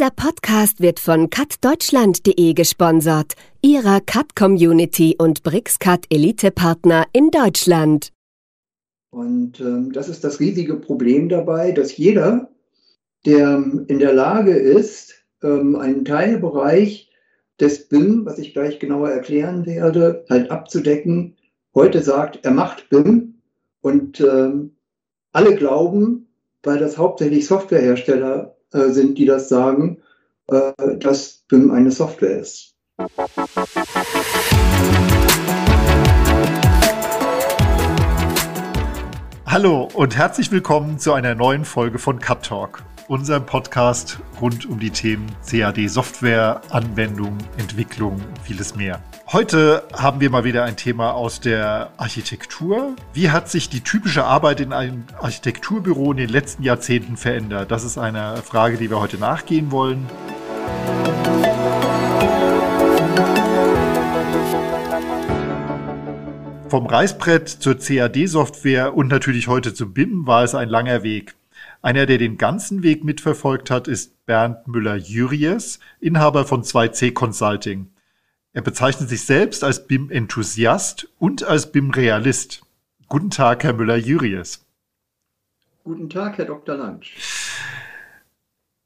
Dieser Podcast wird von cutdeutschland.de gesponsert, ihrer Cut-Community und BRICS-Cut Elite-Partner in Deutschland. Und ähm, das ist das riesige Problem dabei, dass jeder, der in der Lage ist, ähm, einen Teilbereich des BIM, was ich gleich genauer erklären werde, halt abzudecken, heute sagt, er macht BIM und ähm, alle glauben, weil das hauptsächlich Softwarehersteller äh, sind, die das sagen, äh, dass BIM eine Software ist. Hallo und herzlich willkommen zu einer neuen Folge von Cut Talk, unserem Podcast rund um die Themen CAD Software, Anwendung, Entwicklung und vieles mehr. Heute haben wir mal wieder ein Thema aus der Architektur. Wie hat sich die typische Arbeit in einem Architekturbüro in den letzten Jahrzehnten verändert? Das ist eine Frage, die wir heute nachgehen wollen. Vom Reißbrett zur CAD-Software und natürlich heute zu BIM war es ein langer Weg. Einer, der den ganzen Weg mitverfolgt hat, ist Bernd Müller-Jüries, Inhaber von 2C Consulting. Er bezeichnet sich selbst als BIM-Enthusiast und als BIM-Realist. Guten Tag, Herr Müller-Jüries. Guten Tag, Herr Dr. Lansch.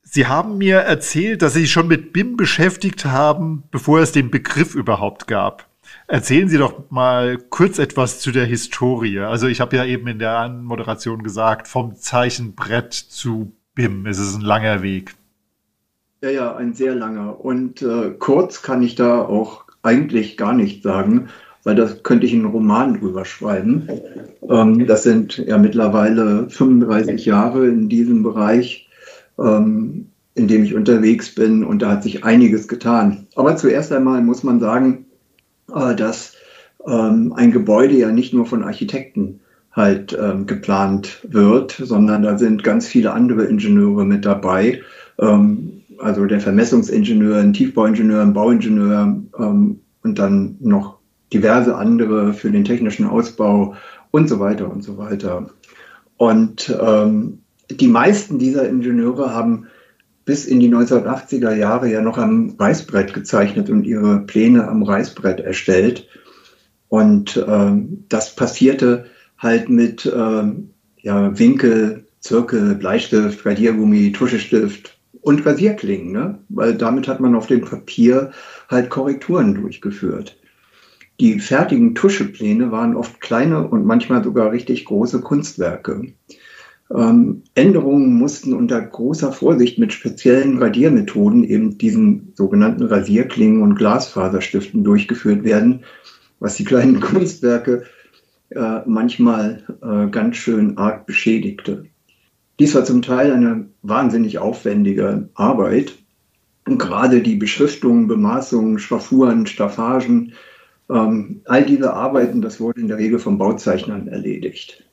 Sie haben mir erzählt, dass Sie sich schon mit BIM beschäftigt haben, bevor es den Begriff überhaupt gab. Erzählen Sie doch mal kurz etwas zu der Historie. Also ich habe ja eben in der Anmoderation gesagt, vom Zeichenbrett zu BIM. Es ist ein langer Weg. Ja, ja, ein sehr langer. Und äh, kurz kann ich da auch eigentlich gar nicht sagen, weil das könnte ich einen Roman drüber schreiben. Ähm, das sind ja mittlerweile 35 Jahre in diesem Bereich, ähm, in dem ich unterwegs bin und da hat sich einiges getan. Aber zuerst einmal muss man sagen, äh, dass ähm, ein Gebäude ja nicht nur von Architekten halt ähm, geplant wird, sondern da sind ganz viele andere Ingenieure mit dabei. Ähm, also der Vermessungsingenieur, ein Tiefbauingenieur, ein Bauingenieur ähm, und dann noch diverse andere für den technischen Ausbau und so weiter und so weiter. Und ähm, die meisten dieser Ingenieure haben bis in die 1980er Jahre ja noch am Reißbrett gezeichnet und ihre Pläne am Reißbrett erstellt. Und ähm, das passierte halt mit ähm, ja, Winkel, Zirkel, Bleistift, Radiergummi, Tuschestift, und Rasierklingen, ne? weil damit hat man auf dem Papier halt Korrekturen durchgeführt. Die fertigen Tuschepläne waren oft kleine und manchmal sogar richtig große Kunstwerke. Ähm, Änderungen mussten unter großer Vorsicht mit speziellen Radiermethoden, eben diesen sogenannten Rasierklingen und Glasfaserstiften durchgeführt werden, was die kleinen Kunstwerke äh, manchmal äh, ganz schön arg beschädigte. Dies war zum Teil eine wahnsinnig aufwendige Arbeit. Und gerade die Beschriftungen, Bemaßungen, Schraffuren, Staffagen, ähm, all diese Arbeiten, das wurde in der Regel von Bauzeichnern erledigt.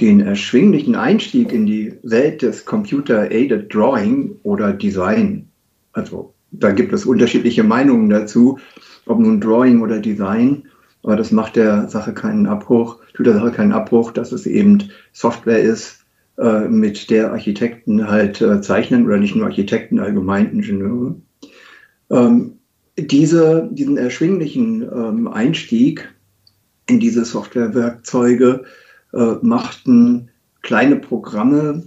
Den erschwinglichen Einstieg in die Welt des Computer-Aided Drawing oder Design, also da gibt es unterschiedliche Meinungen dazu, ob nun Drawing oder Design, aber das macht der Sache keinen Abbruch, tut der Sache keinen Abbruch, dass es eben Software ist, äh, mit der Architekten halt äh, zeichnen oder nicht nur Architekten, allgemein Ingenieure. Ähm, diese, diesen erschwinglichen ähm, Einstieg in diese Softwarewerkzeuge äh, machten kleine Programme,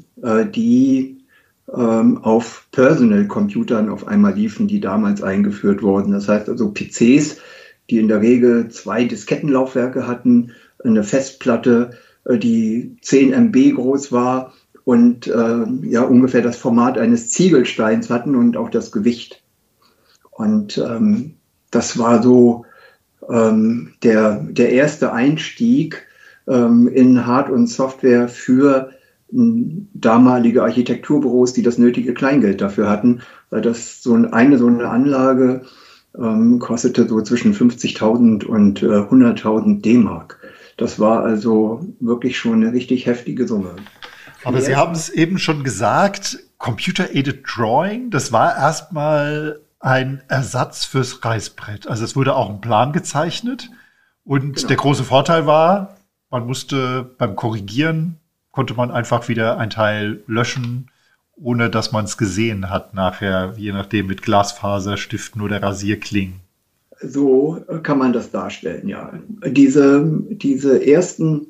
die ähm, auf Personal-Computern auf einmal liefen, die damals eingeführt wurden. Das heißt also PCs, die in der Regel zwei Diskettenlaufwerke hatten, eine Festplatte, äh, die 10 MB groß war und äh, ja ungefähr das Format eines Ziegelsteins hatten und auch das Gewicht. Und ähm, das war so ähm, der, der erste Einstieg ähm, in Hard- und Software für hm, damalige Architekturbüros, die das nötige Kleingeld dafür hatten, weil das so eine, so eine Anlage ähm, kostete so zwischen 50.000 und äh, 100.000 D-Mark. Das war also wirklich schon eine richtig heftige Summe. Aber Sie haben es eben schon gesagt, Computer-Aided Drawing, das war erstmal ein Ersatz fürs Reißbrett. Also es wurde auch ein Plan gezeichnet. Und genau. der große Vorteil war, man musste beim Korrigieren, konnte man einfach wieder ein Teil löschen ohne dass man es gesehen hat nachher, je nachdem mit Glasfaserstiften oder Rasierklingen. So kann man das darstellen, ja. Diese, diese ersten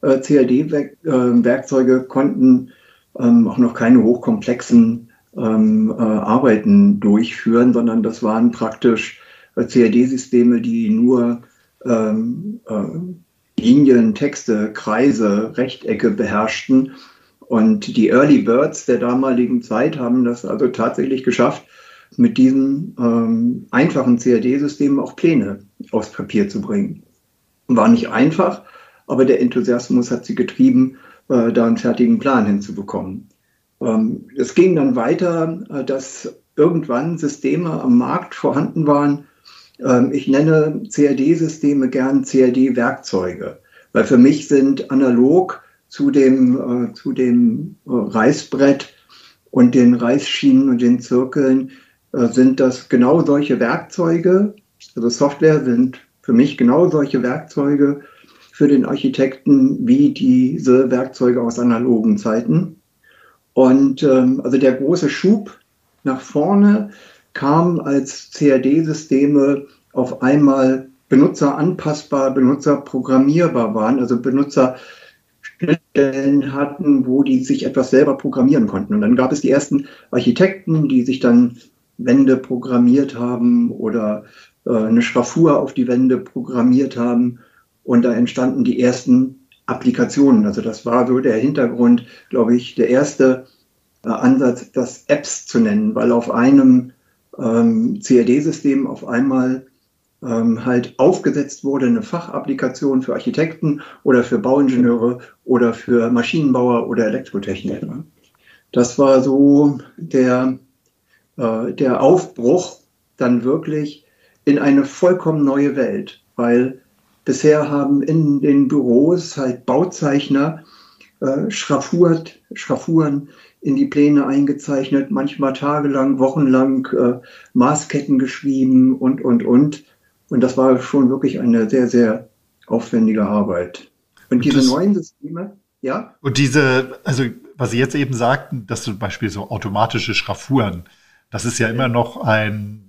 äh, CAD-Werkzeuge konnten ähm, auch noch keine hochkomplexen ähm, äh, Arbeiten durchführen, sondern das waren praktisch äh, CAD-Systeme, die nur ähm, äh, Linien, Texte, Kreise, Rechtecke beherrschten. Und die Early Birds der damaligen Zeit haben das also tatsächlich geschafft, mit diesen ähm, einfachen CAD-Systemen auch Pläne aufs Papier zu bringen. War nicht einfach, aber der Enthusiasmus hat sie getrieben, äh, da einen fertigen Plan hinzubekommen. Ähm, es ging dann weiter, äh, dass irgendwann Systeme am Markt vorhanden waren. Ähm, ich nenne CAD-Systeme gern CAD-Werkzeuge, weil für mich sind analog zu dem, äh, zu dem äh, Reißbrett und den Reißschienen und den Zirkeln äh, sind das genau solche Werkzeuge. Also Software sind für mich genau solche Werkzeuge für den Architekten wie diese Werkzeuge aus analogen Zeiten. Und ähm, also der große Schub nach vorne kam, als CAD-Systeme auf einmal benutzeranpassbar, benutzerprogrammierbar waren, also Benutzer Schnittstellen hatten, wo die sich etwas selber programmieren konnten. Und dann gab es die ersten Architekten, die sich dann Wände programmiert haben oder äh, eine Schraffur auf die Wände programmiert haben. Und da entstanden die ersten Applikationen. Also das war so der Hintergrund, glaube ich, der erste äh, Ansatz, das Apps zu nennen, weil auf einem ähm, CAD-System auf einmal ähm, halt aufgesetzt wurde, eine Fachapplikation für Architekten oder für Bauingenieure oder für Maschinenbauer oder Elektrotechniker. Das war so der äh, der Aufbruch dann wirklich in eine vollkommen neue Welt, weil bisher haben in den Büros halt Bauzeichner äh, schraffurt, Schraffuren in die Pläne eingezeichnet, manchmal tagelang, wochenlang äh, Maßketten geschrieben und, und, und. Und das war schon wirklich eine sehr, sehr aufwendige Arbeit. Und, und diese neuen Systeme, ja? Und diese, also was Sie jetzt eben sagten, dass zum Beispiel so automatische Schraffuren, das ist ja immer noch ein,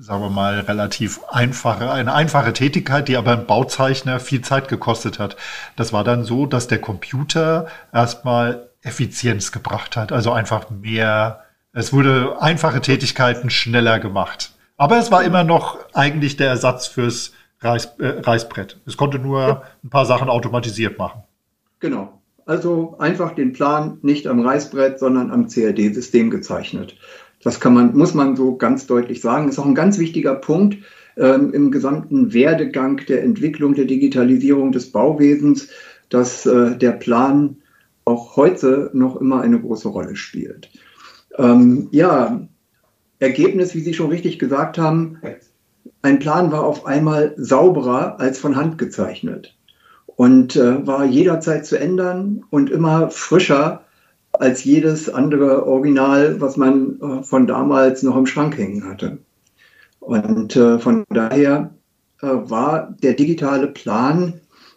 sagen wir mal, relativ einfache, eine einfache Tätigkeit, die aber im Bauzeichner viel Zeit gekostet hat. Das war dann so, dass der Computer erstmal Effizienz gebracht hat, also einfach mehr, es wurde einfache Tätigkeiten schneller gemacht. Aber es war immer noch eigentlich der Ersatz fürs Reiß, äh, Reißbrett. Es konnte nur ein paar Sachen automatisiert machen. Genau. Also einfach den Plan nicht am Reißbrett, sondern am CAD-System gezeichnet. Das kann man, muss man so ganz deutlich sagen. Ist auch ein ganz wichtiger Punkt ähm, im gesamten Werdegang der Entwicklung der Digitalisierung des Bauwesens, dass äh, der Plan auch heute noch immer eine große Rolle spielt. Ähm, ja, Ergebnis, wie Sie schon richtig gesagt haben, ein Plan war auf einmal sauberer als von Hand gezeichnet und äh, war jederzeit zu ändern und immer frischer als jedes andere Original, was man äh, von damals noch im Schrank hängen hatte. Und äh, von daher äh, war der digitale Plan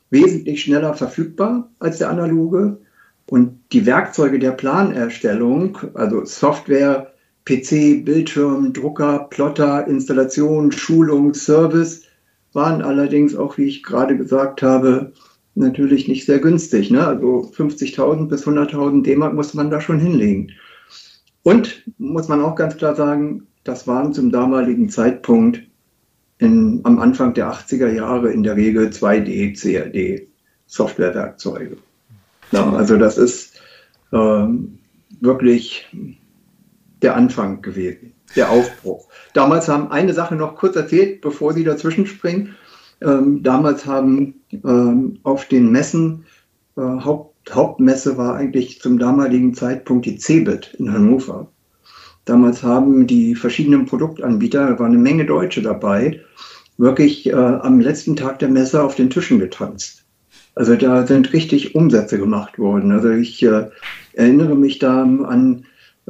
wesentlich schneller verfügbar als der analoge. Und die Werkzeuge der Planerstellung, also Software, PC, Bildschirm, Drucker, Plotter, Installation, Schulung, Service, waren allerdings auch, wie ich gerade gesagt habe, natürlich nicht sehr günstig. Ne? Also 50.000 bis 100.000 D-Mark muss man da schon hinlegen. Und muss man auch ganz klar sagen, das waren zum damaligen Zeitpunkt in, am Anfang der 80er Jahre in der Regel 2D, CAD Softwarewerkzeuge. Ja, also das ist ähm, wirklich der Anfang gewesen, der Aufbruch. Damals haben eine Sache noch kurz erzählt, bevor Sie dazwischen springen. Ähm, damals haben ähm, auf den Messen, äh, Haupt, Hauptmesse war eigentlich zum damaligen Zeitpunkt die CeBIT in Hannover. Damals haben die verschiedenen Produktanbieter, da war eine Menge Deutsche dabei, wirklich äh, am letzten Tag der Messe auf den Tischen getanzt. Also da sind richtig Umsätze gemacht worden. Also ich äh, erinnere mich da an,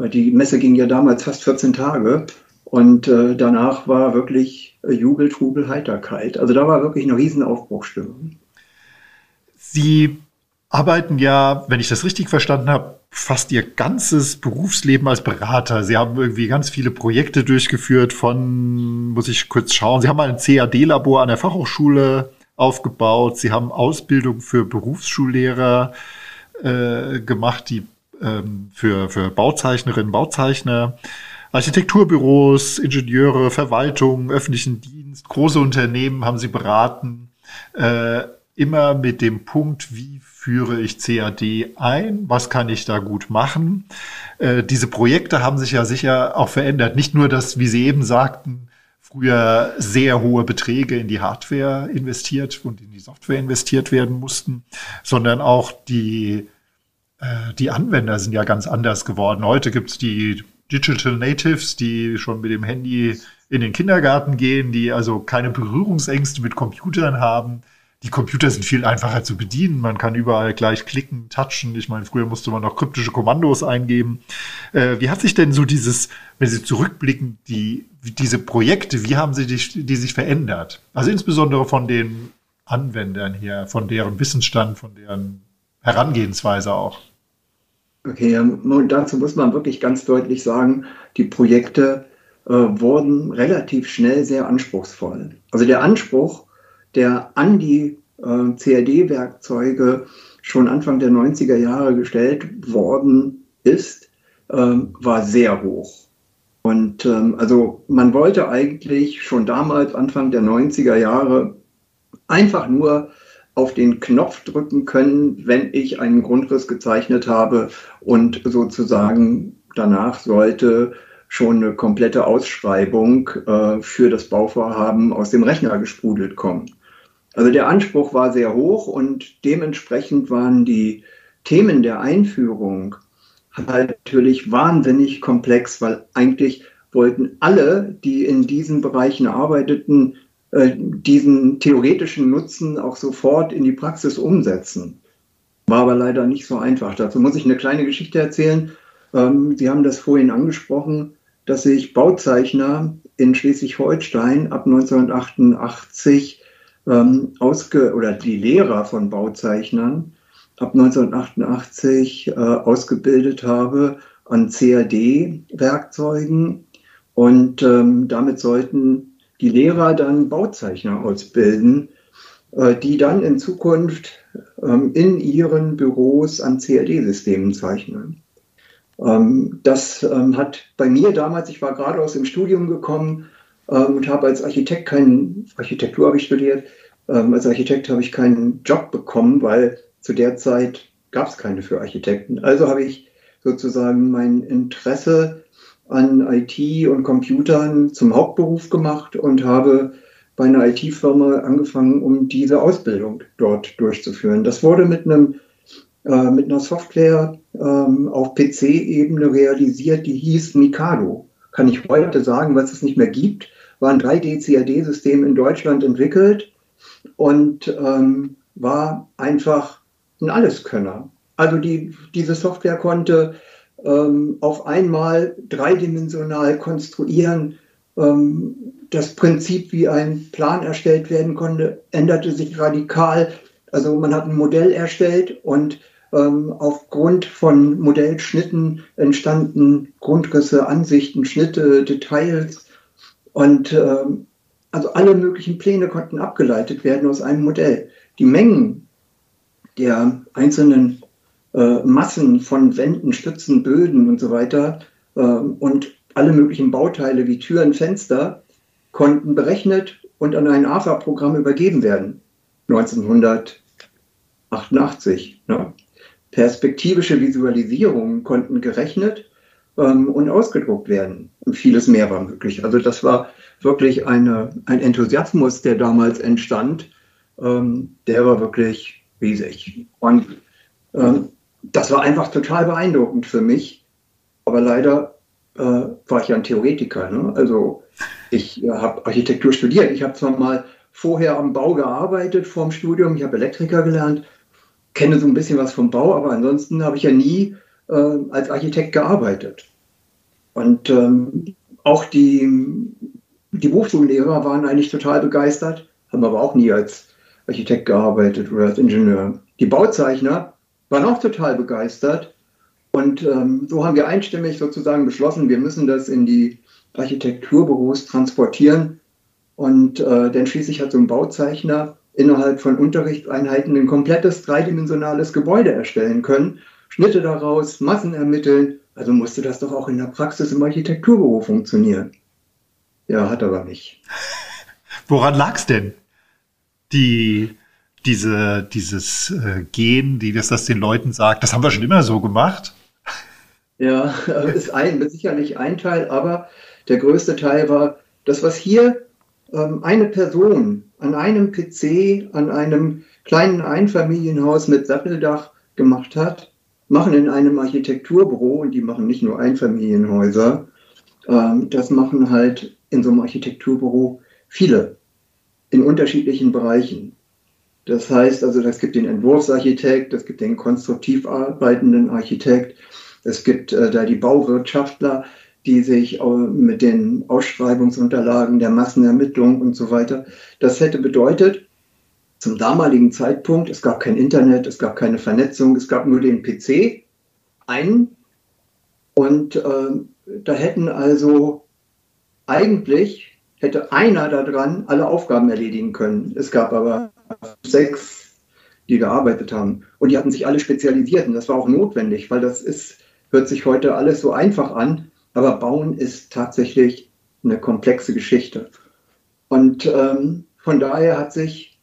die Messe ging ja damals fast 14 Tage und äh, danach war wirklich äh, Jubel, Trubel, Heiterkeit. Also da war wirklich eine riesen Aufbruchstimmung. Sie arbeiten ja, wenn ich das richtig verstanden habe, fast ihr ganzes Berufsleben als Berater. Sie haben irgendwie ganz viele Projekte durchgeführt von, muss ich kurz schauen, Sie haben mal ein CAD-Labor an der Fachhochschule aufgebaut. Sie haben Ausbildung für Berufsschullehrer äh, gemacht, die ähm, für, für Bauzeichnerinnen, Bauzeichner, Architekturbüros, Ingenieure, Verwaltung, öffentlichen Dienst, große Unternehmen haben Sie beraten. Äh, immer mit dem Punkt, wie führe ich CAD ein, was kann ich da gut machen. Äh, diese Projekte haben sich ja sicher auch verändert. Nicht nur, dass, wie Sie eben sagten, früher sehr hohe Beträge in die Hardware investiert und in die Software investiert werden mussten, sondern auch die, die Anwender sind ja ganz anders geworden. Heute gibt es die Digital Natives, die schon mit dem Handy in den Kindergarten gehen, die also keine Berührungsängste mit Computern haben, die Computer sind viel einfacher zu bedienen. Man kann überall gleich klicken, touchen. Ich meine, früher musste man noch kryptische Kommandos eingeben. Äh, wie hat sich denn so dieses, wenn Sie zurückblicken, die, diese Projekte, wie haben sie die, die sich verändert? Also insbesondere von den Anwendern her, von deren Wissensstand, von deren Herangehensweise auch. Okay, und dazu muss man wirklich ganz deutlich sagen, die Projekte äh, wurden relativ schnell sehr anspruchsvoll. Also der Anspruch, der an die äh, CAD-Werkzeuge schon Anfang der 90er Jahre gestellt worden ist, ähm, war sehr hoch. Und ähm, also man wollte eigentlich schon damals, Anfang der 90er Jahre, einfach nur auf den Knopf drücken können, wenn ich einen Grundriss gezeichnet habe und sozusagen danach sollte schon eine komplette Ausschreibung äh, für das Bauvorhaben aus dem Rechner gesprudelt kommen. Also der Anspruch war sehr hoch und dementsprechend waren die Themen der Einführung halt natürlich wahnsinnig komplex, weil eigentlich wollten alle, die in diesen Bereichen arbeiteten, diesen theoretischen Nutzen auch sofort in die Praxis umsetzen. War aber leider nicht so einfach. Dazu muss ich eine kleine Geschichte erzählen. Ähm, Sie haben das vorhin angesprochen, dass sich Bauzeichner in Schleswig-Holstein ab 1988 ähm, ausge oder die Lehrer von Bauzeichnern ab 1988 äh, ausgebildet habe an CAD-Werkzeugen und ähm, damit sollten die Lehrer dann Bauzeichner ausbilden, äh, die dann in Zukunft ähm, in ihren Büros an CAD-Systemen zeichnen. Ähm, das ähm, hat bei mir damals, ich war gerade aus dem Studium gekommen, und habe als Architekt keinen, Architektur habe ich studiert, als Architekt habe ich keinen Job bekommen, weil zu der Zeit gab es keine für Architekten. Also habe ich sozusagen mein Interesse an IT und Computern zum Hauptberuf gemacht und habe bei einer IT-Firma angefangen, um diese Ausbildung dort durchzuführen. Das wurde mit einem äh, mit einer Software ähm, auf PC-Ebene realisiert, die hieß Mikado. Kann ich heute sagen, was es nicht mehr gibt war ein 3D-CAD-System in Deutschland entwickelt und ähm, war einfach ein Alleskönner. Also die, diese Software konnte ähm, auf einmal dreidimensional konstruieren. Ähm, das Prinzip, wie ein Plan erstellt werden konnte, änderte sich radikal. Also man hat ein Modell erstellt und ähm, aufgrund von Modellschnitten entstanden Grundrisse, Ansichten, Schnitte, Details. Und ähm, also alle möglichen Pläne konnten abgeleitet werden aus einem Modell. Die Mengen der einzelnen äh, Massen von Wänden, Stützen, Böden und so weiter äh, und alle möglichen Bauteile wie Türen, Fenster konnten berechnet und an ein AFA-Programm übergeben werden. 1988. Ne? Perspektivische Visualisierungen konnten gerechnet ähm, und ausgedruckt werden. Und vieles mehr war möglich. Also das war wirklich eine, ein Enthusiasmus, der damals entstand. Ähm, der war wirklich riesig. Und ähm, das war einfach total beeindruckend für mich. Aber leider äh, war ich ja ein Theoretiker. Ne? Also ich äh, habe Architektur studiert. Ich habe zwar mal vorher am Bau gearbeitet vor dem Studium. Ich habe Elektriker gelernt, kenne so ein bisschen was vom Bau, aber ansonsten habe ich ja nie äh, als Architekt gearbeitet. Und ähm, auch die, die Berufsschullehrer waren eigentlich total begeistert, haben aber auch nie als Architekt gearbeitet oder als Ingenieur. Die Bauzeichner waren auch total begeistert Und ähm, so haben wir einstimmig sozusagen beschlossen, wir müssen das in die Architekturbüros transportieren. Und äh, dann schließlich hat so ein Bauzeichner innerhalb von Unterrichtseinheiten ein komplettes dreidimensionales Gebäude erstellen können, Schnitte daraus, Massen ermitteln. Also musste das doch auch in der Praxis im Architekturbüro funktionieren. Ja, hat aber nicht. Woran lag es denn? Die, diese, dieses äh, Gehen, die das, das den Leuten sagt, das haben wir schon immer so gemacht. Ja, ist ein, sicherlich ein Teil, aber der größte Teil war, das, was hier ähm, eine Person an einem PC, an einem kleinen Einfamilienhaus mit Satteldach gemacht hat, machen in einem Architekturbüro, und die machen nicht nur Einfamilienhäuser, ähm, das machen halt in so einem Architekturbüro viele in unterschiedlichen Bereichen. Das heißt also, es gibt den Entwurfsarchitekt, es gibt den konstruktiv arbeitenden Architekt, es gibt äh, da die Bauwirtschaftler, die sich äh, mit den Ausschreibungsunterlagen der Massenermittlung und so weiter. Das hätte bedeutet, zum damaligen Zeitpunkt, es gab kein Internet, es gab keine Vernetzung, es gab nur den PC, einen. Und äh, da hätten also eigentlich, hätte einer daran alle Aufgaben erledigen können. Es gab aber sechs, die gearbeitet haben. Und die hatten sich alle spezialisiert. Und das war auch notwendig, weil das ist, hört sich heute alles so einfach an. Aber Bauen ist tatsächlich eine komplexe Geschichte. Und ähm, von daher hat sich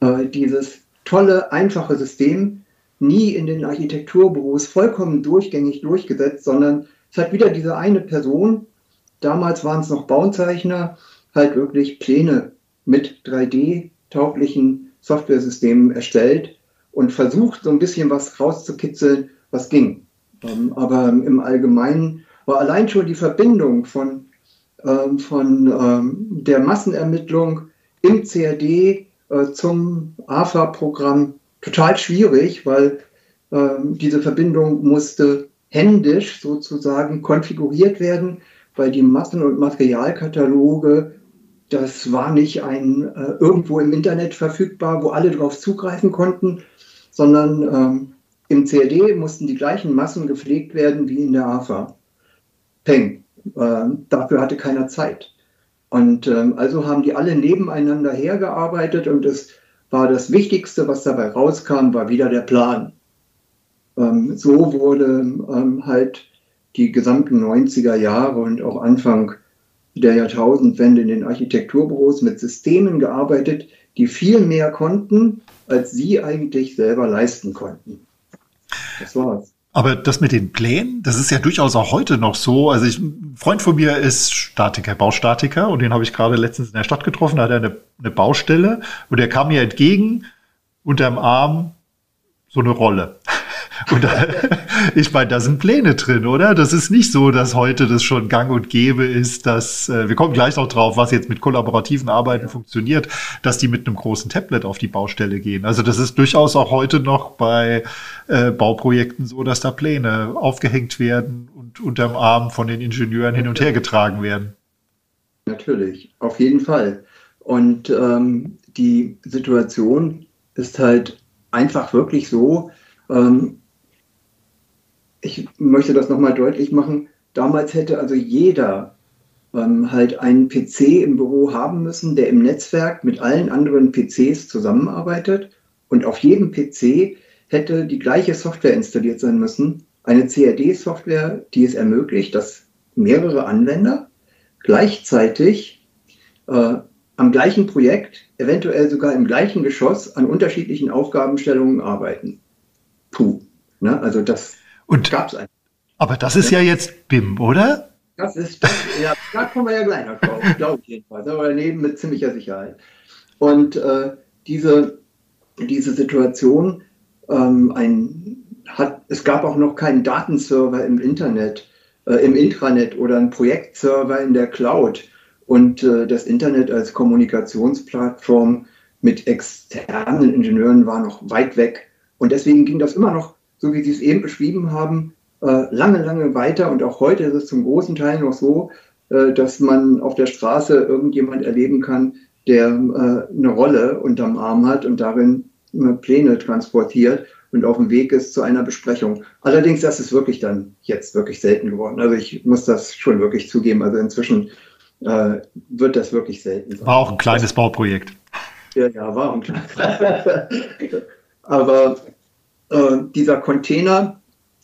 äh, dieses tolle, einfache System nie in den Architekturbüros vollkommen durchgängig durchgesetzt, sondern es hat wieder diese eine Person, damals waren es noch Bauzeichner, halt wirklich Pläne mit 3D-tauglichen Softwaresystemen erstellt und versucht, so ein bisschen was rauszukitzeln, was ging. Ähm, aber im Allgemeinen war allein schon die Verbindung von, ähm, von ähm, der Massenermittlung im CRD äh, zum AFA-Programm total schwierig, weil diese Verbindung musste händisch sozusagen konfiguriert werden, weil die Massen- und Materialkataloge, das war nicht ein äh, irgendwo im Internet verfügbar, wo alle darauf zugreifen konnten, sondern ähm, im CRD mussten die gleichen Massen gepflegt werden wie in der AFA. Peng. Äh, dafür hatte keiner Zeit. Und ähm, also haben die alle nebeneinander hergearbeitet und es war das Wichtigste, was dabei rauskam, war wieder der Plan. Ähm, so wurde ähm, halt die gesamten 90er Jahre und auch Anfang der Jahrtausendwende in den Architekturbüros mit Systemen gearbeitet, die viel mehr konnten, als sie eigentlich selber leisten konnten. Das war's. Aber das mit den Plänen, das ist ja durchaus auch heute noch so. Also ich, ein Freund von mir ist Statiker, Baustatiker und den habe ich gerade letztens in der Stadt getroffen, da hat er eine, eine Baustelle und der kam mir entgegen, unterm Arm so eine Rolle. Und da, ich meine, da sind Pläne drin, oder? Das ist nicht so, dass heute das schon gang und gäbe ist, dass, äh, wir kommen gleich noch drauf, was jetzt mit kollaborativen Arbeiten funktioniert, dass die mit einem großen Tablet auf die Baustelle gehen. Also das ist durchaus auch heute noch bei äh, Bauprojekten so, dass da Pläne aufgehängt werden und unterm Arm von den Ingenieuren hin und her getragen werden. Natürlich, auf jeden Fall. Und ähm, die Situation ist halt einfach wirklich so, ähm, ich möchte das nochmal deutlich machen, damals hätte also jeder ähm, halt einen PC im Büro haben müssen, der im Netzwerk mit allen anderen PCs zusammenarbeitet. Und auf jedem PC hätte die gleiche Software installiert sein müssen. Eine CAD-Software, die es ermöglicht, dass mehrere Anwender gleichzeitig äh, am gleichen Projekt, eventuell sogar im gleichen Geschoss, an unterschiedlichen Aufgabenstellungen arbeiten. Puh. Ne? Also das und gab's einen. Aber das ist ja, jetzt BIM, oder? Das ist, das, ja, da kommen wir ja gleich noch drauf, glaube ich jedenfalls, aber daneben mit ziemlicher Sicherheit. Und äh, diese, diese Situation, ähm, ein, hat, es gab auch noch keinen Datenserver im Internet, äh, im Intranet oder einen Projektserver in der Cloud. Und äh, das Internet als Kommunikationsplattform mit externen Ingenieuren war noch weit weg. Und deswegen ging das immer noch so wie Sie es eben beschrieben haben, äh, lange, lange weiter. Und auch heute ist es zum großen Teil noch so, äh, dass man auf der Straße irgendjemand erleben kann, der äh, eine Rolle unterm Arm hat und darin Pläne transportiert und auf dem Weg ist zu einer Besprechung. Allerdings, das ist wirklich dann jetzt wirklich selten geworden. Also ich muss das schon wirklich zugeben. Also inzwischen äh, wird das wirklich selten sein. War auch ein kleines Bauprojekt. Ja, ja, war ein kleines. Aber äh, dieser Container,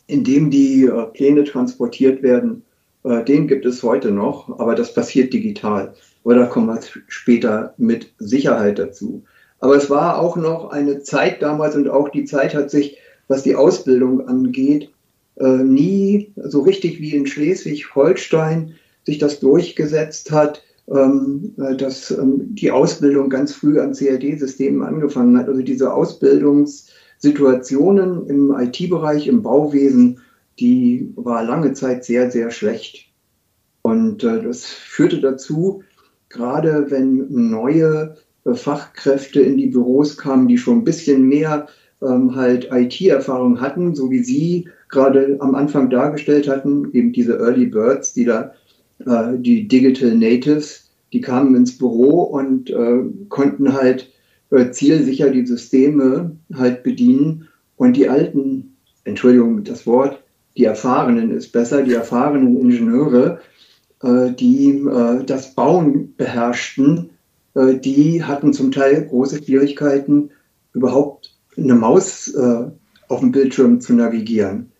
in dem die äh, Pläne transportiert werden, äh, den gibt es heute noch, aber das passiert digital. Oder kommen wir später mit Sicherheit dazu. Aber es war auch noch eine Zeit damals und auch die Zeit hat sich, was die Ausbildung angeht, äh, nie so richtig wie in Schleswig-Holstein sich das durchgesetzt hat, ähm, äh, dass ähm, die Ausbildung ganz früh an CAD-Systemen angefangen hat. Also diese Ausbildungssituationen im IT-Bereich, im Bauwesen, die war lange Zeit sehr, sehr schlecht. Und äh, das führte dazu, gerade wenn neue äh, Fachkräfte in die Büros kamen, die schon ein bisschen mehr ähm, halt IT-Erfahrung hatten, so wie Sie gerade am Anfang dargestellt hatten, eben diese Early Birds, die da äh, die Digital Natives, die kamen ins Büro und äh, konnten halt äh, zielsicher die Systeme halt bedienen und die alten, Entschuldigung das Wort, die Erfahrenen ist besser, die erfahrenen Ingenieure, äh, die äh, das Bauen beherrschten, äh, die hatten zum Teil große Schwierigkeiten, überhaupt eine Maus auf dem Bildschirm zu navigieren.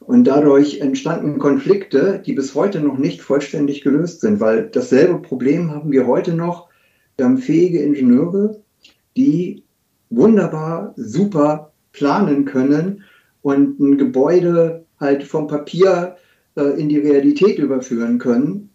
Und dadurch entstanden Konflikte, die bis heute noch nicht vollständig gelöst sind, weil dasselbe Problem haben wir heute noch. Wir haben fähige Ingenieure, die wunderbar, super planen können und ein Gebäude halt vom Papier äh, in die Realität überführen können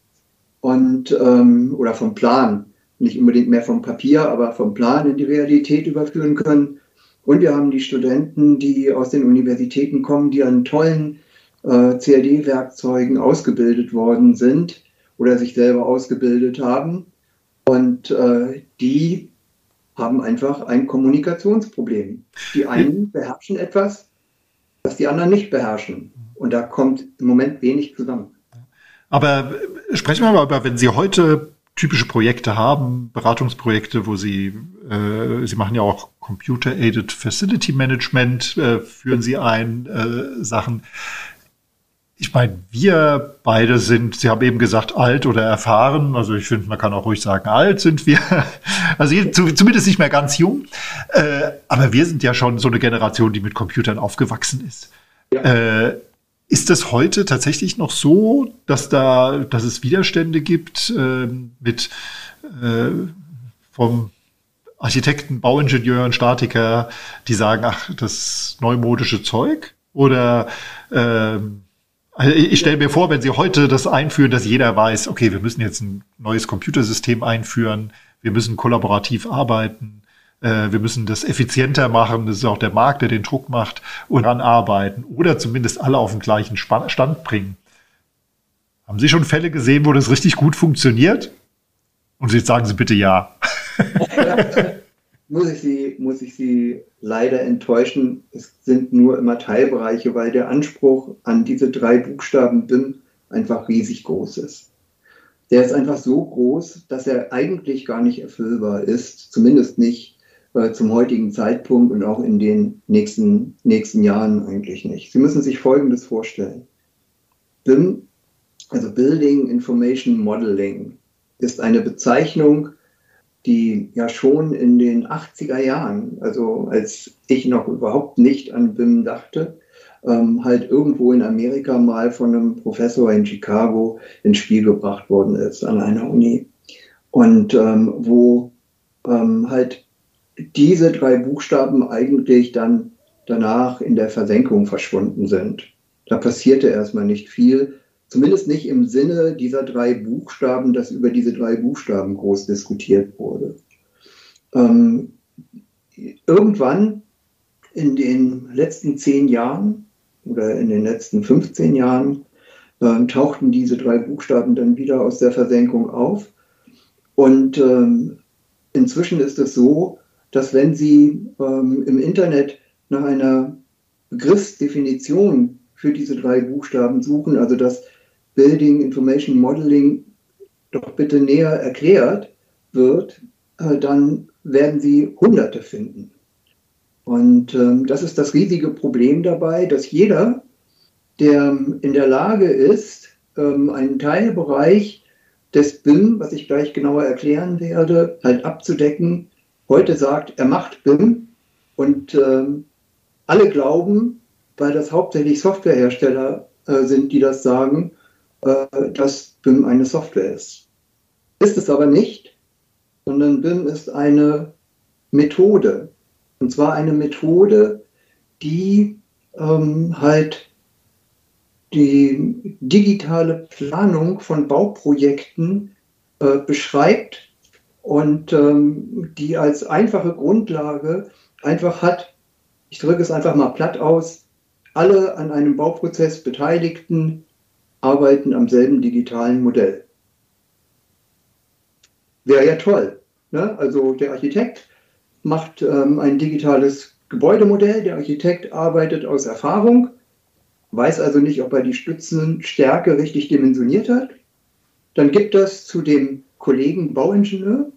und ähm, oder vom Plan, nicht unbedingt mehr vom Papier, aber vom Plan in die Realität überführen können. Und wir haben die Studenten, die aus den Universitäten kommen, die an tollen äh, CAD-Werkzeugen ausgebildet worden sind oder sich selber ausgebildet haben. Und äh, die haben einfach ein Kommunikationsproblem. Die einen beherrschen etwas, das die anderen nicht beherrschen. Und da kommt im Moment wenig zusammen. Aber sprechen wir mal über, wenn Sie heute typische Projekte haben, Beratungsprojekte, wo Sie, äh, Sie machen ja auch Computer-Aided Facility Management, äh, führen Sie ein, äh, Sachen. Ich meine, wir beide sind, Sie haben eben gesagt, alt oder erfahren. Also ich finde, man kann auch ruhig sagen, alt sind wir. Also zumindest nicht mehr ganz jung. Äh, aber wir sind ja schon so eine Generation, die mit Computern aufgewachsen ist. Ja. Äh, ist das heute tatsächlich noch so, dass da, dass es Widerstände gibt äh, mit vom Architekten, Bauingenieuren, Statiker, die sagen, ach, das neumodische Zeug? Oder äh, also ich stelle mir vor, wenn Sie heute das einführen, dass jeder weiß, okay, wir müssen jetzt ein neues Computersystem einführen, wir müssen kollaborativ arbeiten, äh, wir müssen das effizienter machen, das ist auch der Markt, der den Druck macht, und daran arbeiten oder zumindest alle auf den gleichen Stand bringen. Haben Sie schon Fälle gesehen, wo das richtig gut funktioniert? Und jetzt sagen Sie bitte ja. muss, ich Sie, muss ich Sie leider enttäuschen. Es sind nur immer Teilbereiche, weil der Anspruch an diese drei Buchstaben BIM einfach riesig groß ist. Der ist einfach so groß, dass er eigentlich gar nicht erfüllbar ist, zumindest nicht äh, zum heutigen Zeitpunkt und auch in den nächsten, nächsten Jahren eigentlich nicht. Sie müssen sich Folgendes vorstellen. BIM, also Building Information Modeling, ist eine Bezeichnung, die ja schon in den 80er Jahren, also als ich noch überhaupt nicht an BIM dachte, ähm, halt irgendwo in Amerika mal von einem Professor in Chicago ins Spiel gebracht worden ist an einer Uni. Und ähm, wo ähm, halt diese drei Buchstaben eigentlich dann danach in der Versenkung verschwunden sind. Da passierte erstmal nicht viel, zumindest nicht im Sinne dieser drei Buchstaben, dass über diese drei Buchstaben groß diskutiert wurde. Ähm, irgendwann in den letzten zehn Jahren oder in den letzten 15 Jahren äh, tauchten diese drei Buchstaben dann wieder aus der Versenkung auf. Und ähm, inzwischen ist es so, dass wenn Sie ähm, im Internet nach einer Begriffsdefinition für diese drei Buchstaben suchen, also das Building Information Modeling doch bitte näher erklärt wird, äh, dann werden Sie Hunderte finden. Und ähm, das ist das riesige Problem dabei, dass jeder, der in der Lage ist, ähm, einen Teilbereich des BIM, was ich gleich genauer erklären werde, halt abzudecken, heute sagt, er macht BIM und ähm, alle glauben, weil das hauptsächlich Softwarehersteller äh, sind, die das sagen, dass BIM eine Software ist. Ist es aber nicht, sondern BIM ist eine Methode. Und zwar eine Methode, die ähm, halt die digitale Planung von Bauprojekten äh, beschreibt und ähm, die als einfache Grundlage einfach hat, ich drücke es einfach mal platt aus, alle an einem Bauprozess Beteiligten arbeiten am selben digitalen Modell. Wäre ja toll. Ne? Also der Architekt macht ähm, ein digitales Gebäudemodell, der Architekt arbeitet aus Erfahrung, weiß also nicht, ob er die Stützenstärke richtig dimensioniert hat. Dann gibt das zu dem Kollegen Bauingenieur,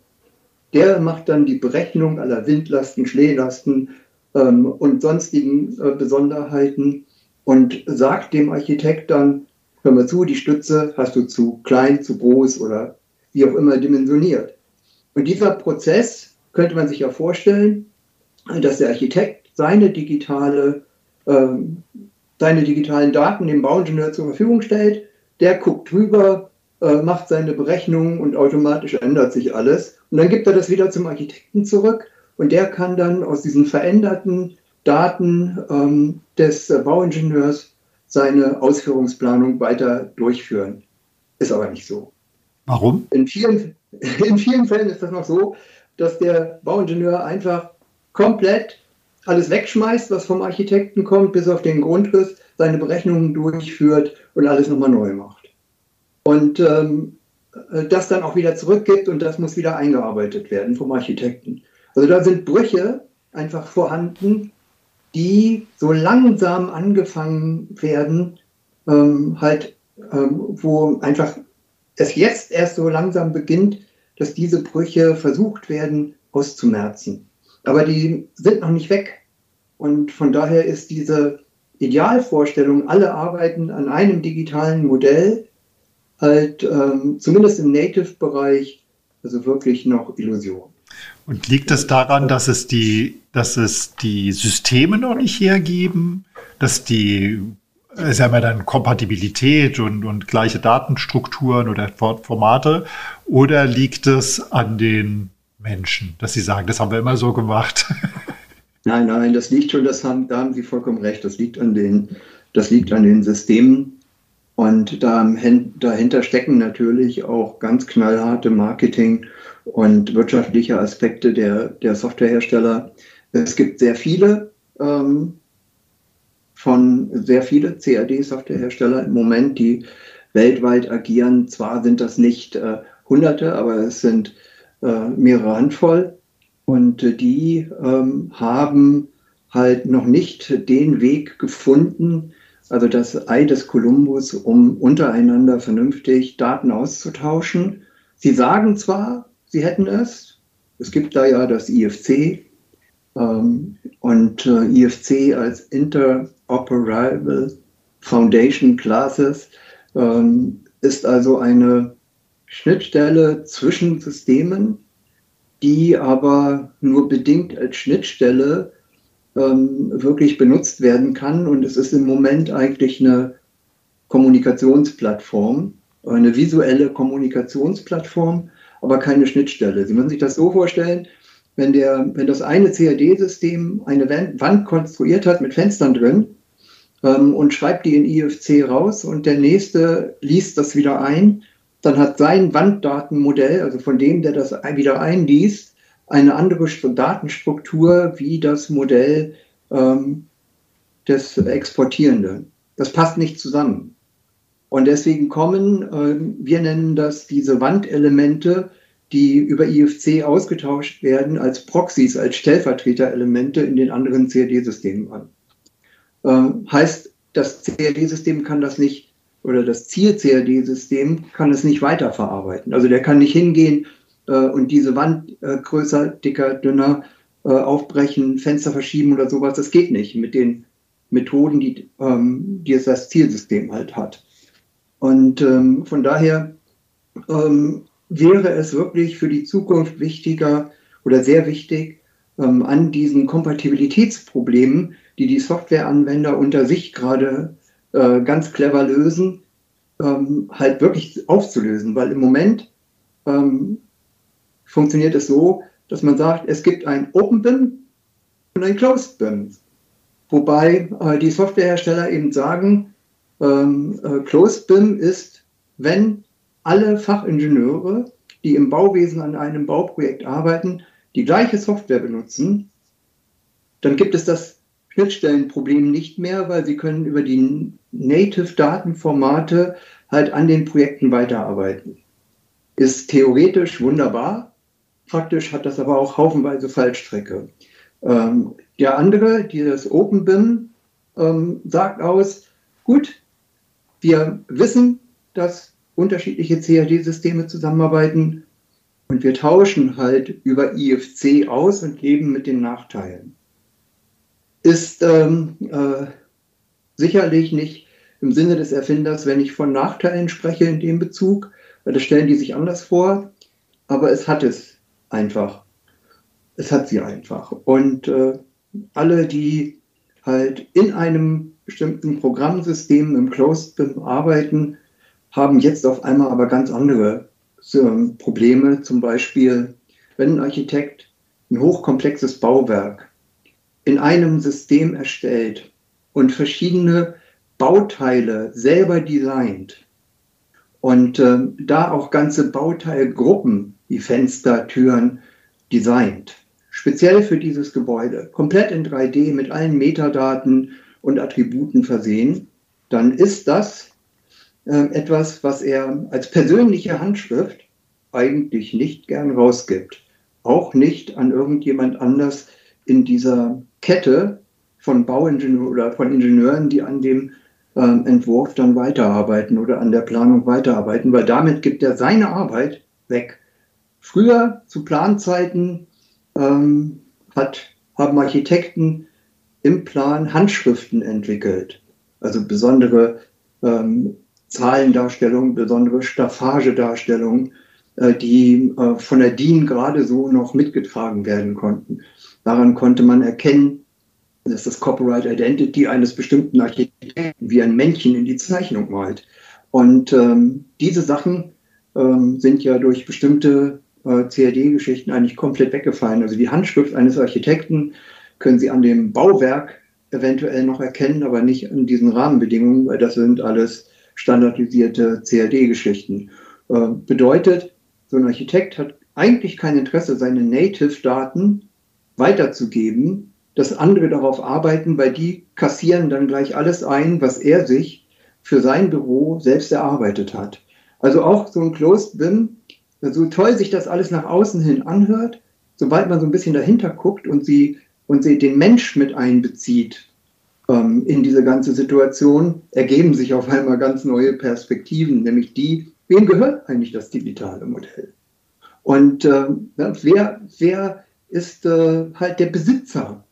der macht dann die Berechnung aller Windlasten, Schneelasten ähm, und sonstigen äh, Besonderheiten und sagt dem Architekt dann, hör mal zu, die Stütze hast du zu klein, zu groß oder wie auch immer dimensioniert. Und dieser Prozess könnte man sich ja vorstellen, dass der Architekt seine digitale, ähm, seine digitalen Daten dem Bauingenieur zur Verfügung stellt. Der guckt drüber, äh, macht seine Berechnungen und automatisch ändert sich alles. Und dann gibt er das wieder zum Architekten zurück und der kann dann aus diesen veränderten Daten ähm, des äh, Bauingenieurs seine Ausführungsplanung weiter durchführen. Ist aber nicht so. Warum? In vielen, in vielen Fällen ist das noch so, dass der Bauingenieur einfach komplett alles wegschmeißt, was vom Architekten kommt, bis auf den Grundriss, seine Berechnungen durchführt und alles nochmal neu macht. Und ähm, das dann auch wieder zurückgibt und das muss wieder eingearbeitet werden vom Architekten. Also da sind Brüche einfach vorhanden, die so langsam angefangen werden, ähm, halt, ähm, wo einfach es jetzt erst so langsam beginnt, dass diese Brüche versucht werden auszumerzen. Aber die sind noch nicht weg. Und von daher ist diese Idealvorstellung, alle arbeiten an einem digitalen Modell, halt ähm, zumindest im Native-Bereich, also wirklich noch Illusion. Und liegt es daran, dass es die, dass es die Systeme noch nicht hergeben, dass die es haben ja dann Kompatibilität und, und gleiche Datenstrukturen oder Formate. Oder liegt es an den Menschen, dass sie sagen, das haben wir immer so gemacht? Nein, nein, das liegt schon, das haben, da haben Sie vollkommen recht, das liegt an den, das liegt an den Systemen. Und da, dahinter stecken natürlich auch ganz knallharte Marketing- und wirtschaftliche Aspekte der, der Softwarehersteller. Es gibt sehr viele ähm, von sehr viele CAD-Softwarehersteller im Moment, die weltweit agieren. Zwar sind das nicht äh, Hunderte, aber es sind äh, mehrere Handvoll. Und äh, die ähm, haben halt noch nicht den Weg gefunden, also das Ei des Kolumbus, um untereinander vernünftig Daten auszutauschen. Sie sagen zwar, sie hätten es. Es gibt da ja das IFC ähm, und äh, IFC als Inter Operable Foundation Classes ähm, ist also eine Schnittstelle zwischen Systemen, die aber nur bedingt als Schnittstelle ähm, wirklich benutzt werden kann. Und es ist im Moment eigentlich eine Kommunikationsplattform, eine visuelle Kommunikationsplattform, aber keine Schnittstelle. Sie müssen sich das so vorstellen, wenn, der, wenn das eine CAD-System eine Wand konstruiert hat mit Fenstern drin, ähm, und schreibt die in IFC raus und der nächste liest das wieder ein. Dann hat sein Wanddatenmodell, also von dem, der das wieder einliest, eine andere Datenstruktur wie das Modell ähm, des Exportierenden. Das passt nicht zusammen. Und deswegen kommen, äh, wir nennen das diese Wandelemente, die über IFC ausgetauscht werden, als Proxys, als Stellvertreterelemente in den anderen CAD-Systemen an. Ähm, heißt, das CAD-System kann das nicht, oder das Ziel-CAD-System kann es nicht weiterverarbeiten. Also der kann nicht hingehen äh, und diese Wand äh, größer, dicker, dünner, äh, aufbrechen, Fenster verschieben oder sowas. Das geht nicht mit den Methoden, die, ähm, die das Zielsystem halt hat. Und ähm, von daher ähm, wäre es wirklich für die Zukunft wichtiger oder sehr wichtig, ähm, an diesen Kompatibilitätsproblemen, die die Softwareanwender unter sich gerade äh, ganz clever lösen, ähm, halt wirklich aufzulösen. Weil im Moment ähm, funktioniert es so, dass man sagt, es gibt ein Open BIM und ein Closed BIM. Wobei äh, die Softwarehersteller eben sagen, ähm, äh, Closed BIM ist, wenn alle Fachingenieure, die im Bauwesen an einem Bauprojekt arbeiten, die gleiche Software benutzen, dann gibt es das Schnittstellenproblem nicht mehr, weil sie können über die Native-Datenformate halt an den Projekten weiterarbeiten. Ist theoretisch wunderbar, praktisch hat das aber auch haufenweise Fallstrecke. Ähm, der andere, dieses OpenBIM, ähm, sagt aus, gut, wir wissen, dass unterschiedliche CAD-Systeme zusammenarbeiten und wir tauschen halt über IFC aus und leben mit den Nachteilen. Ist ähm, äh, sicherlich nicht im Sinne des Erfinders, wenn ich von Nachteilen spreche in dem Bezug, weil das stellen die sich anders vor, aber es hat es einfach. Es hat sie einfach. Und äh, alle, die halt in einem bestimmten Programmsystem im Closed BIM arbeiten, haben jetzt auf einmal aber ganz andere Probleme. Zum Beispiel, wenn ein Architekt ein hochkomplexes Bauwerk in einem System erstellt und verschiedene Bauteile selber designt und äh, da auch ganze Bauteilgruppen wie Fenster, Türen designt, speziell für dieses Gebäude, komplett in 3D mit allen Metadaten und Attributen versehen, dann ist das äh, etwas, was er als persönliche Handschrift eigentlich nicht gern rausgibt. Auch nicht an irgendjemand anders in dieser Kette von Bauingenieuren oder von Ingenieuren, die an dem äh, Entwurf dann weiterarbeiten oder an der Planung weiterarbeiten, weil damit gibt er seine Arbeit weg. Früher zu Planzeiten ähm, hat, haben Architekten im Plan Handschriften entwickelt, also besondere ähm, Zahlendarstellungen, besondere Staffagedarstellungen, äh, die äh, von der DIN gerade so noch mitgetragen werden konnten. Daran konnte man erkennen, dass das Copyright Identity eines bestimmten Architekten wie ein Männchen in die Zeichnung malt. Und ähm, diese Sachen ähm, sind ja durch bestimmte äh, CAD-Geschichten eigentlich komplett weggefallen. Also die Handschrift eines Architekten können Sie an dem Bauwerk eventuell noch erkennen, aber nicht an diesen Rahmenbedingungen, weil das sind alles standardisierte CAD-Geschichten. Äh, bedeutet, so ein Architekt hat eigentlich kein Interesse, seine Native-Daten weiterzugeben, dass andere darauf arbeiten, weil die kassieren dann gleich alles ein, was er sich für sein Büro selbst erarbeitet hat. Also auch so ein Closed BIM, so toll sich das alles nach außen hin anhört, sobald man so ein bisschen dahinter guckt und sie, und sie den Mensch mit einbezieht, ähm, in diese ganze Situation ergeben sich auf einmal ganz neue Perspektiven, nämlich die, wem gehört eigentlich das digitale Modell? Und äh, wer, wer ist äh, halt der Besitzer?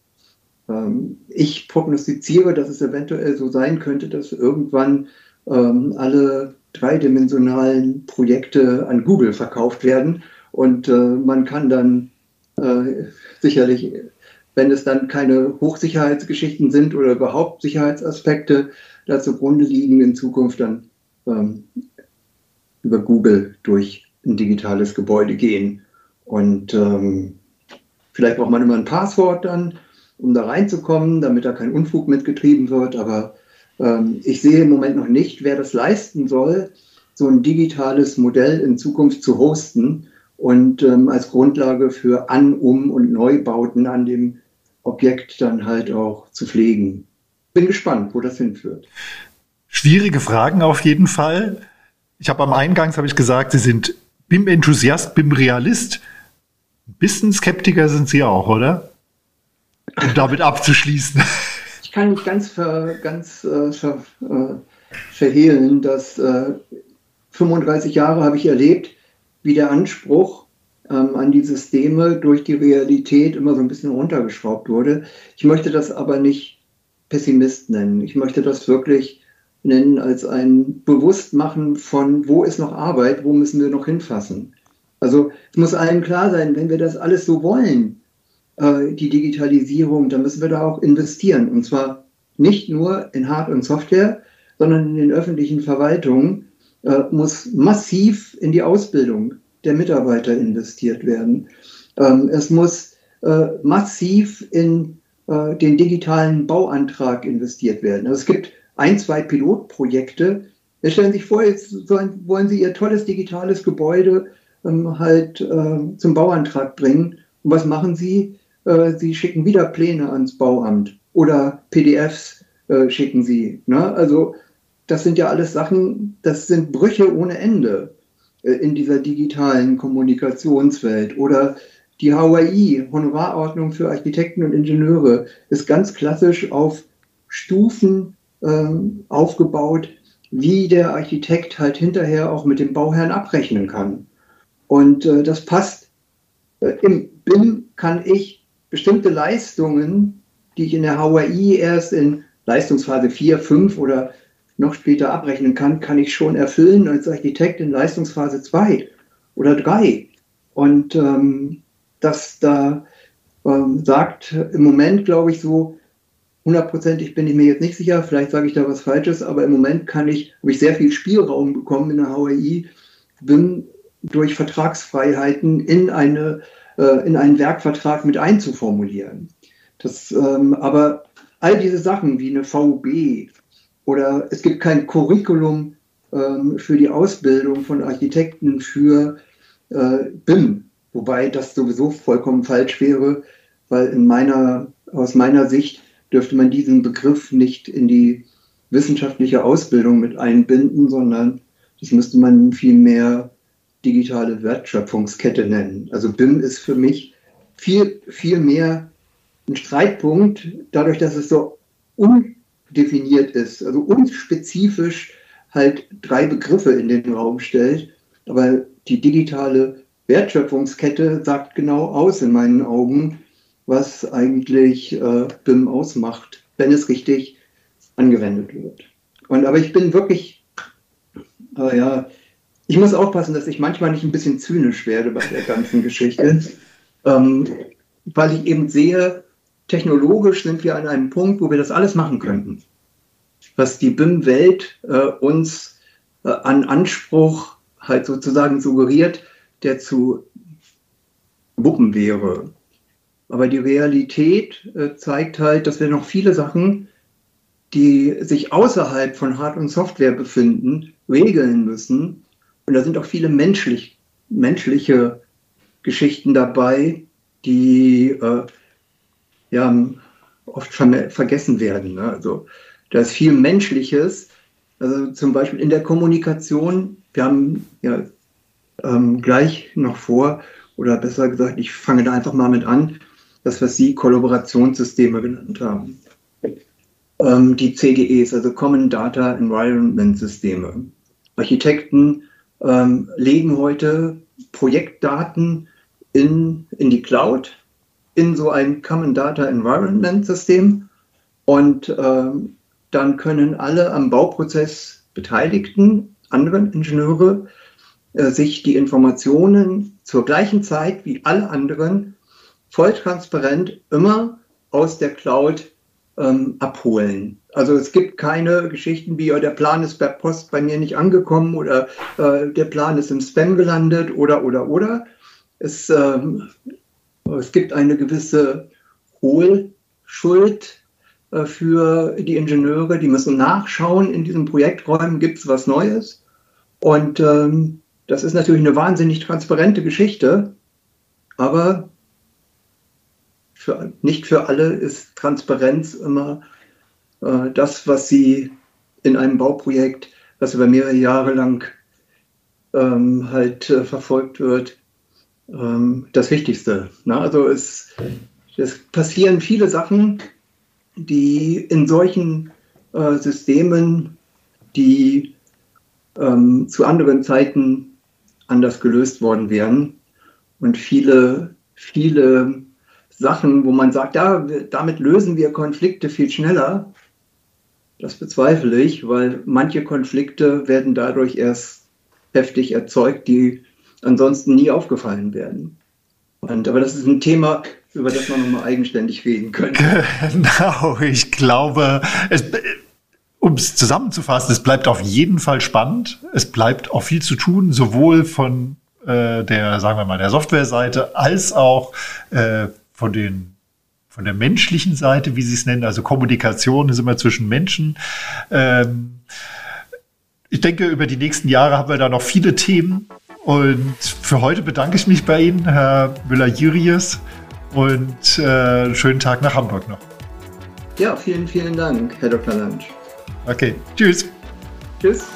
Ähm, ich prognostiziere, dass es eventuell so sein könnte, dass irgendwann ähm, alle dreidimensionalen Projekte an Google verkauft werden und äh, man kann dann äh, sicherlich wenn es dann keine Hochsicherheitsgeschichten sind oder überhaupt Sicherheitsaspekte da zugrunde liegen, in Zukunft dann ähm, über Google durch ein digitales Gebäude gehen. Und ähm, vielleicht braucht man immer ein Passwort dann, um da reinzukommen, damit da kein Unfug mitgetrieben wird. Aber ähm, ich sehe im Moment noch nicht, wer das leisten soll, so ein digitales Modell in Zukunft zu hosten und ähm, als Grundlage für An-, Um- und Neubauten an dem Objekt dann halt auch zu pflegen. Bin gespannt, wo das hinführt. Schwierige Fragen auf jeden Fall. Ich habe am Eingangs habe ich gesagt, Sie sind BIM-Enthusiast, BIM-Realist. Ein bisschen Skeptiker sind Sie auch, oder? Um damit abzuschließen. Ich kann nicht ganz, ver, ganz äh, ver, äh, verhehlen, dass äh, 35 Jahre habe ich erlebt, wie der Anspruch ähm, an die Systeme durch die Realität immer so ein bisschen runtergeschraubt wurde. Ich möchte das aber nicht Pessimist nennen. Ich möchte das wirklich nennen als ein Bewusstmachen von, wo ist noch Arbeit, wo müssen wir noch hinfassen. Also es muss allen klar sein, wenn wir das alles so wollen, äh, die Digitalisierung, dann müssen wir da auch investieren. Und zwar nicht nur in Hard- und Software, sondern in den öffentlichen Verwaltungen äh, muss massiv in die Ausbildung der Mitarbeiter investiert werden. Ähm, es muss äh, massiv in äh, den digitalen Bauantrag investiert werden. Also es gibt ein, zwei Pilotprojekte. Jetzt stellen Sie sich vor, jetzt sollen, wollen Sie Ihr tolles digitales Gebäude ähm, halt äh, zum Bauantrag bringen. Und was machen Sie? Äh, Sie schicken wieder Pläne ans Bauamt oder PDFs äh, schicken Sie. Ne? Also das sind ja alles Sachen, das sind Brüche ohne Ende in dieser digitalen Kommunikationswelt. Oder die HAI, Honorarordnung für Architekten und Ingenieure, ist ganz klassisch auf Stufen äh, aufgebaut, wie der Architekt halt hinterher auch mit dem Bauherrn abrechnen kann. Und äh, das passt. Äh, Im BIM kann ich bestimmte Leistungen, die ich in der HAI erst in Leistungsphase 4, 5 oder noch später abrechnen kann, kann ich schon erfüllen als Architekt in Leistungsphase 2 oder 3. Und ähm, das da ähm, sagt im Moment, glaube ich, so hundertprozentig bin ich mir jetzt nicht sicher, vielleicht sage ich da was Falsches, aber im Moment kann ich, habe ich sehr viel Spielraum bekommen in der HAI, bin durch Vertragsfreiheiten in, eine, äh, in einen Werkvertrag mit einzuformulieren. Das, ähm, aber all diese Sachen wie eine VUB oder es gibt kein Curriculum ähm, für die Ausbildung von Architekten für äh, BIM, wobei das sowieso vollkommen falsch wäre, weil in meiner, aus meiner Sicht dürfte man diesen Begriff nicht in die wissenschaftliche Ausbildung mit einbinden, sondern das müsste man viel mehr digitale Wertschöpfungskette nennen. Also BIM ist für mich viel, viel mehr ein Streitpunkt, dadurch, dass es so undefiniert ist, also unspezifisch halt drei Begriffe in den Raum stellt. Aber die digitale Wertschöpfungskette sagt genau aus in meinen Augen, was eigentlich äh, BIM ausmacht, wenn es richtig angewendet wird. Und aber ich bin wirklich, äh, ja, ich muss aufpassen, dass ich manchmal nicht ein bisschen zynisch werde bei der ganzen Geschichte, ähm, weil ich eben sehe, technologisch sind wir an einem Punkt, wo wir das alles machen könnten. Was die BIM-Welt äh, uns äh, an Anspruch halt sozusagen suggeriert, der zu wuppen wäre. Aber die Realität äh, zeigt halt, dass wir noch viele Sachen, die sich außerhalb von Hard- und Software befinden, regeln müssen. Und da sind auch viele menschlich, menschliche Geschichten dabei, die äh, ja oft vergessen werden. Ne? Also da ist viel Menschliches. Also zum Beispiel in der Kommunikation, wir haben ja ähm, gleich noch vor, oder besser gesagt, ich fange da einfach mal mit an, das, was Sie Kollaborationssysteme genannt haben. Ähm, die CDEs, also Common Data Environment Systeme. Architekten ähm, legen heute Projektdaten in, in die Cloud, in so ein Common Data Environment System und ähm, dann können alle am Bauprozess Beteiligten, anderen Ingenieure, äh, sich die Informationen zur gleichen Zeit wie alle anderen voll transparent immer aus der Cloud ähm, abholen. Also es gibt keine Geschichten wie, oh, der Plan ist per Post bei mir nicht angekommen oder äh, der Plan ist im Spam gelandet oder, oder, oder. Es, ähm, es gibt eine gewisse Hohlschuld äh, für die Ingenieure, die müssen nachschauen in diesen Projekträumen, gibt es was Neues. Und ähm, das ist natürlich eine wahnsinnig transparente Geschichte, aber für, nicht für alle ist Transparenz immer äh, das, was sie in einem Bauprojekt, was über mehrere Jahre lang ähm, halt äh, verfolgt wird, ähm, das Wichtigste. Ne? Also es, es passieren viele Sachen, die in solchen äh, Systemen, die ähm, zu anderen Zeiten anders gelöst worden wären. und viele, viele Sachen, wo man sagt, ja, damit lösen wir Konflikte viel schneller. Das bezweifle ich, weil manche Konflikte werden dadurch erst heftig erzeugt, die ansonsten nie aufgefallen werden. Und, aber das ist ein Thema, über das man nochmal eigenständig reden könnte. Genau, ich glaube, um es zusammenzufassen, es bleibt auf jeden Fall spannend. Es bleibt auch viel zu tun, sowohl von äh, der, sagen wir mal, der Softwareseite als auch äh, von den von der menschlichen Seite, wie Sie es nennen, also Kommunikation ist immer zwischen Menschen. Ähm, ich denke, über die nächsten Jahre haben wir da noch viele Themen. Und für heute bedanke ich mich bei Ihnen, Herr Müller-Jüries, und äh, schönen Tag nach Hamburg noch. Ja, vielen, vielen Dank, Herr Dr. Lansch. Okay, tschüss. Tschüss.